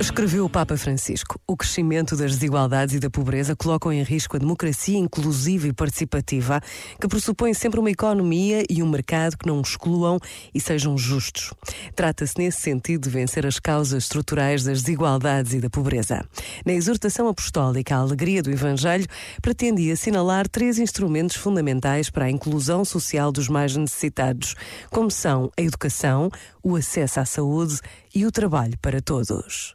Escreveu o Papa Francisco: o crescimento das desigualdades e da pobreza colocam em risco a democracia inclusiva e participativa, que pressupõe sempre uma economia e um mercado que não excluam e sejam justos. Trata-se, nesse sentido, de vencer as causas estruturais das desigualdades e da pobreza. Na exortação apostólica à alegria do Evangelho, pretendia assinalar três instrumentos fundamentais para a inclusão social dos mais necessitados, como são a educação, o acesso à saúde e o trabalho para todos.